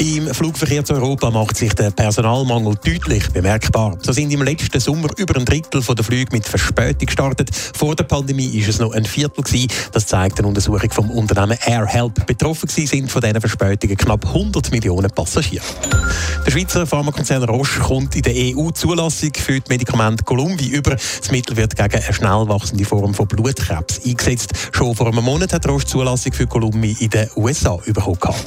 Im Flugverkehr zu Europa macht sich der Personalmangel deutlich bemerkbar. So sind im letzten Sommer über ein Drittel der Flüge mit Verspätung gestartet. Vor der Pandemie ist es noch ein Viertel gewesen. Das zeigt eine Untersuchung vom Unternehmen AirHelp. Betroffen sind von diesen Verspätungen knapp 100 Millionen Passagiere. Der Schweizer Pharmakonzern Roche kommt in der EU Zulassung für die Medikamente Columvi über. Das Mittel wird gegen eine schnell wachsende Form von Blutkrebs eingesetzt. Schon vor einem Monat hat Roche Zulassung für Columvi in den USA bekommen.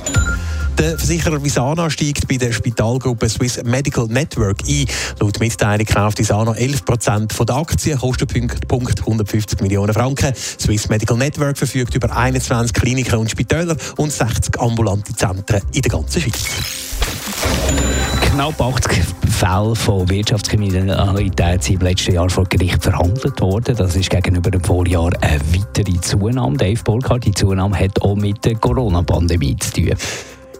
Der Versicherer Visana steigt bei der Spitalgruppe Swiss Medical Network ein. Laut Mitteilung kauft Visana 11 Prozent der Aktien, Kostenpunkt 150 Millionen Franken. Swiss Medical Network verfügt über 21 Kliniken und Spitäler und 60 ambulante Zentren in der ganzen Schweiz. Knapp 80 Fälle von Wirtschaftskriminalität sind im letzten Jahr vor Gericht verhandelt worden. Das ist gegenüber dem Vorjahr eine weitere Zunahme. Dave Burkhardt, die Zunahme hat auch mit der Corona-Pandemie zu tun.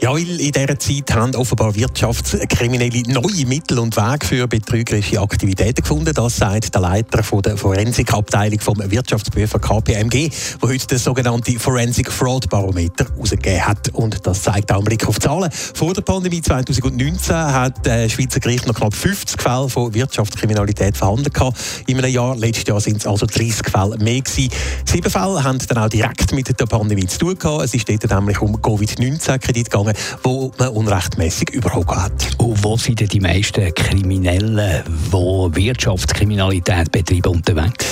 Ja, weil in dieser Zeit haben offenbar Wirtschaftskriminelle neue Mittel und Wege für betrügerische Aktivitäten gefunden. Das sagt der Leiter der Forensikabteilung vom Wirtschaftsprüfer KPMG, der heute das sogenannte Forensic Fraud Barometer herausgegeben hat. Und das zeigt auch einen Blick auf Zahlen. Vor der Pandemie 2019 hat der Schweizer Gericht noch knapp 50 Fälle von Wirtschaftskriminalität verhandelt. In einem Jahr, letztes Jahr sind es also 30 Fälle mehr gewesen. Sieben Fälle haben dann auch direkt mit der Pandemie zu tun gehabt. Es ist dort nämlich um Covid-19-Kredit gegangen gegangen, wo man unrechtmäßig überhaupt hat. Und wo sind denn die meisten Kriminellen, die Wirtschaftskriminalität betreiben, unterwegs?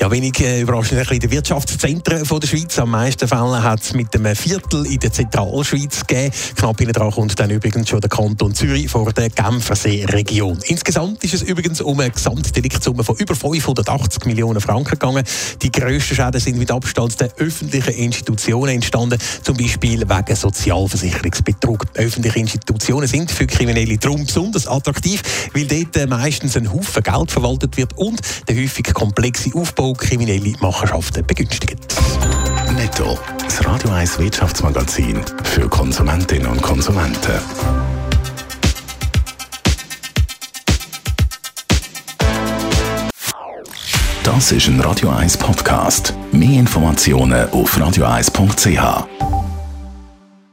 Ja, wenig äh, überraschend in den Wirtschaftszentren von der Schweiz. Am meisten Fälle hat es mit einem Viertel in der Zentralschweiz gegeben. Knapp hinten dran kommt dann übrigens schon der Kanton Zürich vor der Genfersee-Region. Insgesamt ist es übrigens um eine Gesamtdeliktssumme von über 580 Millionen Franken gegangen. Die grössten Schäden sind mit Abstand der öffentlichen Institutionen entstanden, zum Beispiel wegen Sozialversicherungsbetrug. Öffentliche Institutionen sind für Kriminelle darum besonders attraktiv, weil dort meistens ein Haufen Geld verwaltet wird und der häufig komplexe Aufbau kriminelle Machenschaften begünstigt. Netto, das Radio 1 Wirtschaftsmagazin für Konsumentinnen und Konsumenten. Das ist ein Radio 1 Podcast. Mehr Informationen auf radio1.ch.